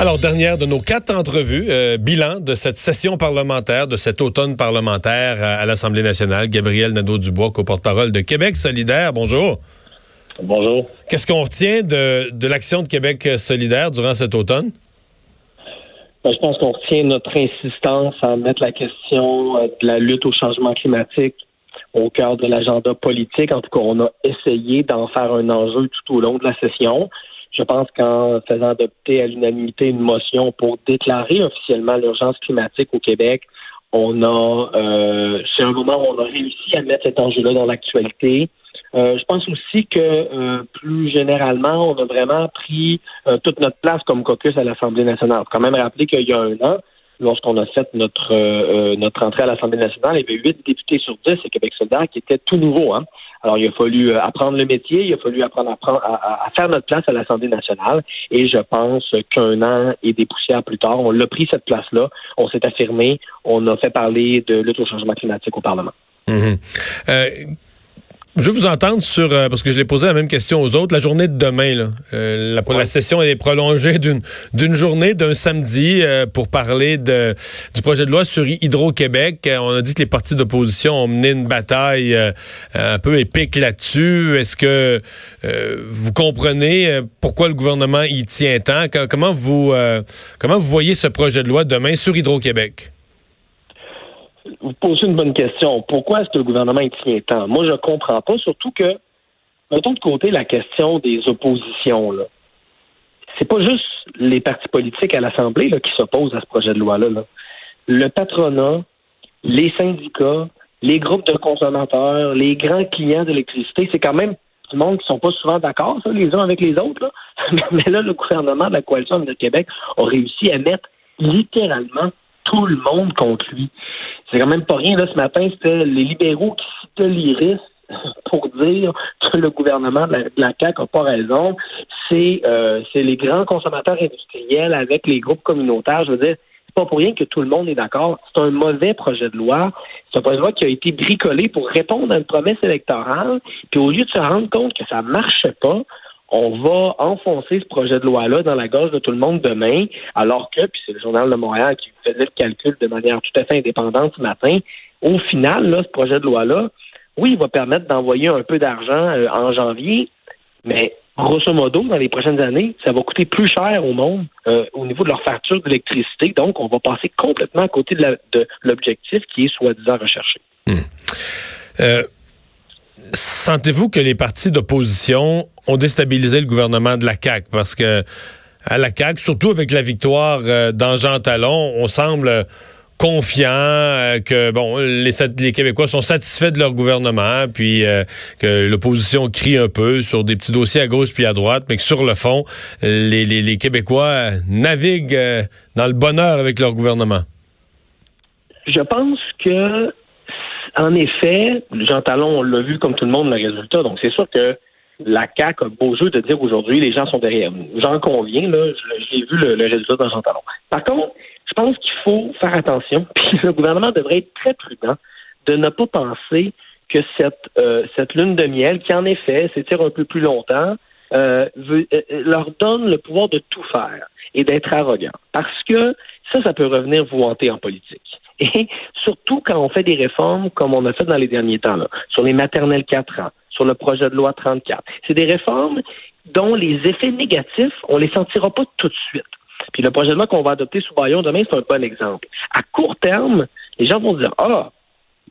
Alors, dernière de nos quatre entrevues, euh, bilan de cette session parlementaire, de cet automne parlementaire à, l'Assemblée nationale. Gabriel Nadeau-Dubois, co-porte-parole de Québec solidaire. Bonjour. Bonjour. Qu'est-ce qu'on retient de, de l'action de Québec solidaire durant cet automne? Ben, je pense qu'on retient notre insistance à mettre la question euh, de la lutte au changement climatique au cœur de l'agenda politique. En tout cas, on a essayé d'en faire un enjeu tout au long de la session. Je pense qu'en faisant adopter à l'unanimité une motion pour déclarer officiellement l'urgence climatique au Québec, on a, euh, c'est un moment où on a réussi à mettre cet enjeu-là dans l'actualité. Euh, je pense aussi que euh, plus généralement, on a vraiment pris euh, toute notre place comme caucus à l'Assemblée nationale. Faut quand même rappeler qu'il y a un an, lorsqu'on a fait notre notre entrée à l'Assemblée nationale, il y avait huit députés sur dix à Québec solidaire qui étaient tout nouveaux. Hein. Alors, il a fallu euh, apprendre le métier, il a fallu apprendre à, faire notre place à l'Assemblée nationale. Et je pense qu'un an et des poussières plus tard, on l'a pris cette place-là, on s'est affirmé, on a fait parler de lutte au changement climatique au Parlement. Mm-hmm. euh, je veux vous entendre sur, euh, parce que je l'ai posé la même question aux autres, la journée de demain. Là. Euh, la, la, session est prolongée d'une d'une journée, d'un samedi, euh, pour parler de, du projet de loi sur Hydro-Québec. On a dit que les partis d'opposition ont mené une bataille un peu épique là-dessus. Est-ce que vous comprenez pourquoi le gouvernement y tient tant? Comment vous, comment vous voyez ce projet de loi demain sur Hydro-Québec? Vous posez une bonne question. Pourquoi est-ce que le gouvernement y tient tant? Moi, je ne comprends pas, surtout que, mettons de côté la question des oppositions. Là. C'est pas juste les partis politiques à l'Assemblée qui s'opposent à ce projet de loi-là. Le patronat, les syndicats, les groupes de consommateurs, les grands clients d'électricité, c'est quand même du monde qui sont pas souvent d'accord, les uns avec les autres. Mais là, le gouvernement de la coalition de Québec a réussi à mettre littéralement tout le monde contre lui. C'est quand même pas rien. Là, ce matin, c'était les libéraux qui citaient l'IRIS pour dire que le gouvernement de la, CAQ n'a pas raison. C'est euh, les grands consommateurs industriels avec les groupes communautaires. Je veux dire, c'est pas pour rien que tout le monde est d'accord. C'est un mauvais projet de loi. C'est un projet de loi qui a été bricolé pour répondre à une promesse électorale. Puis au lieu de se rendre compte que ça marchait pas, on va enfoncer ce projet de loi-là dans la gorge de tout le monde demain, alors que, puis c'est le Journal de Montréal qui faisait le calcul de manière tout à fait indépendante ce matin, au final, ce projet de loi-là, oui, il va permettre d'envoyer un peu d'argent euh, en janvier, mais grosso modo, dans les prochaines années, ça va coûter plus cher au monde euh, au niveau de leur facture d'électricité. Donc, on va passer complètement à côté de l'objectif qui est soi-disant recherché. Hmm. Euh, Sentez-vous que les partis d'opposition ont déstabilisé le gouvernement de la CAQ? Parce que à la CAQ, surtout avec la victoire euh, Talon, on semble confiant euh, que bon les, Québécois sont satisfaits de leur gouvernement, puis euh, que l'opposition crie un peu sur des petits dossiers à gauche puis à droite, mais que sur le fond, les Québécois naviguent euh, dans le bonheur avec leur gouvernement. Je pense que en effet, Jean Talon, on l'a vu comme tout le monde, le résultat. Donc, c'est sûr que la CAQ a beau jeu de dire aujourd'hui, les gens sont derrière nous. J'en conviens, là, j'ai vu le, résultat dans Jean Talon. Par contre, je pense qu'il faut faire attention, puis le gouvernement devrait être très prudent de ne pas penser que cette, euh, cette lune de miel, qui en effet s'étire un peu plus longtemps, euh, veut, euh, leur donne le pouvoir de tout faire et d'être arrogant. Parce que ça, ça peut revenir vous hanter en politique. Et surtout quand on fait des réformes comme on a fait dans les derniers temps, là, sur les maternelles 4 ans, sur le projet de loi 34. C'est des réformes dont les effets négatifs, on les sentira pas tout de suite. Puis le projet de loi qu'on va adopter sous Bayon demain, c'est un bon exemple. À court terme, les gens vont dire Ah,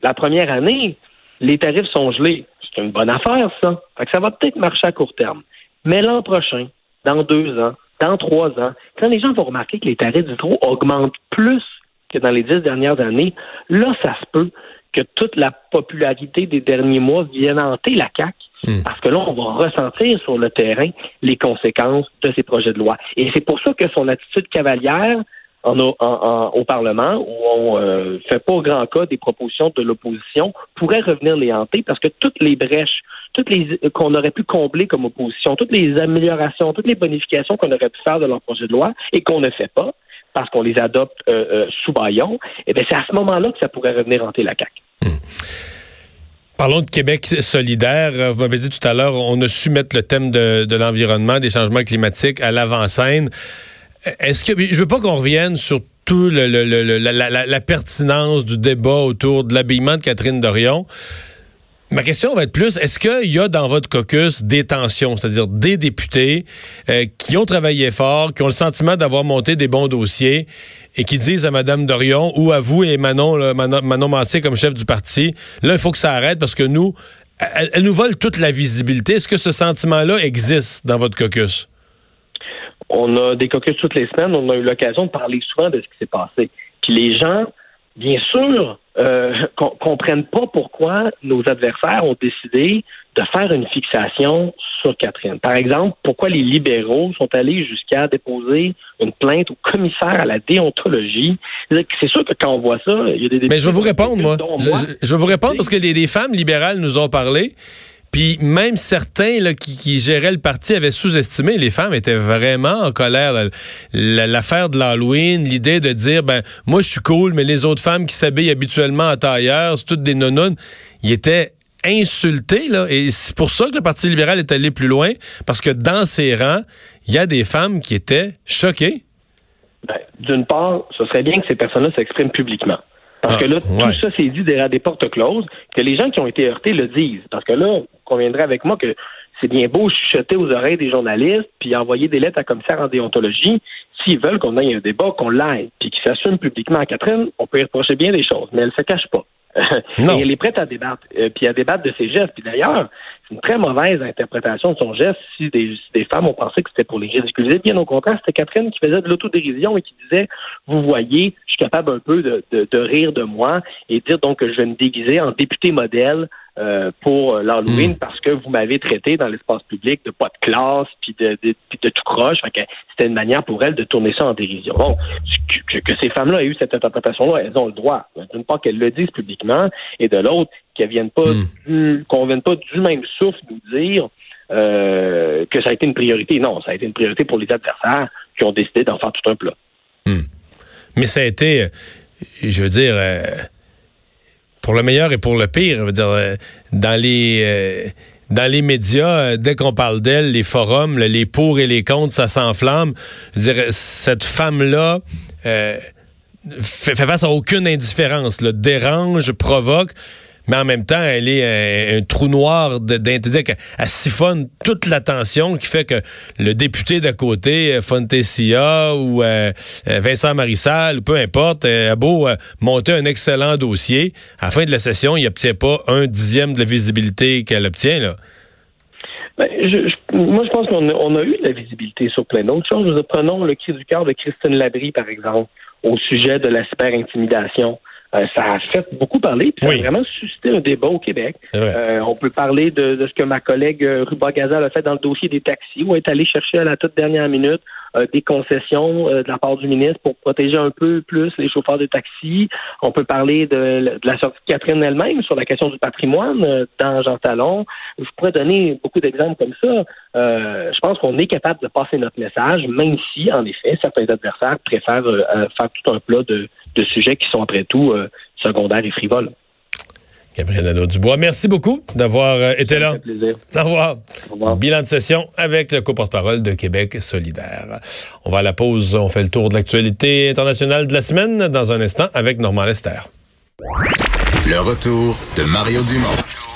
la première année, les tarifs sont gelés. C'est une bonne affaire, ça. Fait que ça va peut-être marcher à court terme. Mais l'an prochain, dans deux ans, dans trois ans, quand les gens vont remarquer que les tarifs d'hydro augmentent plus que dans les dix dernières années, là, ça se peut que toute la popularité des derniers mois vienne hanter la CAQ. Hmm. Parce que là, on va ressentir sur le terrain les conséquences de ces projets de loi. Et c'est pour ça que son attitude cavalière au Parlement, où on euh, fait pas grand cas des propositions de l'opposition, pourrait revenir les hanter parce que toutes les brèches, toutes les qu'on aurait pu combler comme opposition, toutes les améliorations, toutes les bonifications qu'on aurait pu faire de leur projet de loi et qu'on ne fait pas, parce qu'on les adopte euh, euh, sous baillon, eh bien, c'est à ce moment-là que ça pourrait revenir hanter la CAQ. Hmm. Parlons de Québec solidaire. Vous m'avez dit tout à l'heure, on a su mettre le thème de, l'environnement, des changements climatiques à l'avant-scène. est-ce que je veux pas qu'on revienne sur tout le, la, pertinence du débat autour de l'habillement de Catherine Dorion. Ma question va être plus, est-ce qu'il y a dans votre caucus des tensions, c'est-à-dire des députés euh, qui ont travaillé fort, qui ont le sentiment d'avoir monté des bons dossiers et qui disent à Mme Dorion ou à vous et Manon, Manon, Massé comme chef du parti, là, il faut que ça arrête parce que nous, elle, nous vole toute la visibilité. Est-ce que ce sentiment-là existe dans votre caucus? On a des caucus toutes les semaines. On a eu l'occasion de parler souvent de ce qui s'est passé. Puis les gens, bien sûr, euh, comprennent pas pourquoi nos adversaires ont décidé de faire une fixation sur Catherine. Par exemple, pourquoi les libéraux sont allés jusqu'à déposer une plainte au commissaire à la déontologie. C'est sûr que quand on voit ça, il y a des... Mais je vais vous répondre, moi. Je, vais vous répondre parce que les femmes libérales nous ont parlé. Puis même certains qui, géraient le parti avaient sous-estimé. Les femmes étaient vraiment en colère. L'affaire de l'Halloween, l'idée de dire, ben moi je suis cool, mais les autres femmes qui s'habillent habituellement en tailleur, c'est toutes des nonounes. Ils étaient insultés. Là, et c'est pour ça que le Parti libéral est allé plus loin, parce que dans ses rangs, il y a des femmes qui étaient choquées. Ben, D'une part, ce serait bien que ces personnes-là s'expriment publiquement. Parce que là, ah, tout ça s'est dit derrière des portes closes, que les gens qui ont été heurtés le disent. Parce que là, on conviendrait avec moi que c'est bien beau chuchoter aux oreilles des journalistes, puis envoyer des lettres à commissaire en déontologie. S'ils veulent qu'on ait un débat, qu'on l'aide, puis qu'ils s'assument publiquement à Catherine, on peut y reprocher bien des choses, mais elle se cache pas. et elle est prête à débattre, euh, puis à débattre de ses gestes. Puis d'ailleurs, c'est une très mauvaise interprétation de son geste si des, femmes ont pensé que c'était pour les ridiculiser. Bien au contraire, c'était Catherine qui faisait de l'autodérision et qui disait, vous voyez, je suis capable un peu de, de, rire de moi et dire donc que je vais me déguiser en député modèle euh, pour l'Halloween hmm. parce que vous m'avez traité dans l'espace public de pas de classe puis de, de, de tout croche. c'était une manière pour elle de tourner ça en dérision. Bon, que, ces femmes-là aient eu cette interprétation-là, elles ont le droit. D'une part qu'elles le disent publiquement et de l'autre qu'elles viennent pas hmm. qu'on vienne pas du même souffle nous dire euh, que ça a été une priorité. Non, ça a été une priorité pour les adversaires qui ont décidé d'en faire tout un plat. Hmm. Mais ça a été, je veux dire. Euh, pour le meilleur et pour le pire. Je veux dire, euh, dans les euh, dans médias, euh, dès qu'on parle d'elle, les forums, les pour et les contre, ça s'enflamme. Dire, cette femme-là fait, face à aucune indifférence, le dérange, provoque mais en même temps, elle est un, trou noir d'intérêt Elle siphonne toute l'attention qui fait que le député d'à côté, euh, Fontesia ou euh, euh, Vincent Marissal, peu importe, a beau monter un excellent dossier, à la fin de la session, il n'obtient pas un dixième de la visibilité qu'elle obtient. Là. Ben, moi, je pense qu'on a, eu de la visibilité sur plein d'autres choses. Prenons le cri du cœur de Christine Labrie, par exemple, au sujet de la super-intimidation. Euh, ça a fait beaucoup parler, puis ça a vraiment suscité un débat au Québec. Euh, on peut parler de, ce que ma collègue euh, Ruba Gazal a fait dans le dossier des taxis, où elle est allée chercher à la toute dernière minute des concessions de la part du ministre pour protéger un peu plus les chauffeurs de taxi. On peut parler de, la sortie de Catherine elle-même sur la question du patrimoine dans Jean Talon. Je pourrais donner beaucoup d'exemples comme ça. je pense qu'on est capable de passer notre message, même si, en effet, certains adversaires préfèrent faire tout un plat de, sujets qui sont après tout euh, secondaires et frivoles. Gabriel Nadeau-Dubois, merci beaucoup d'avoir euh, été là. plaisir. Au revoir. Au revoir. Bilan de session avec le co-porte-parole de Québec solidaire. On va à la pause. On fait le tour de l'actualité internationale de la semaine dans un instant avec Normand Lester. Le retour de Mario Dumont.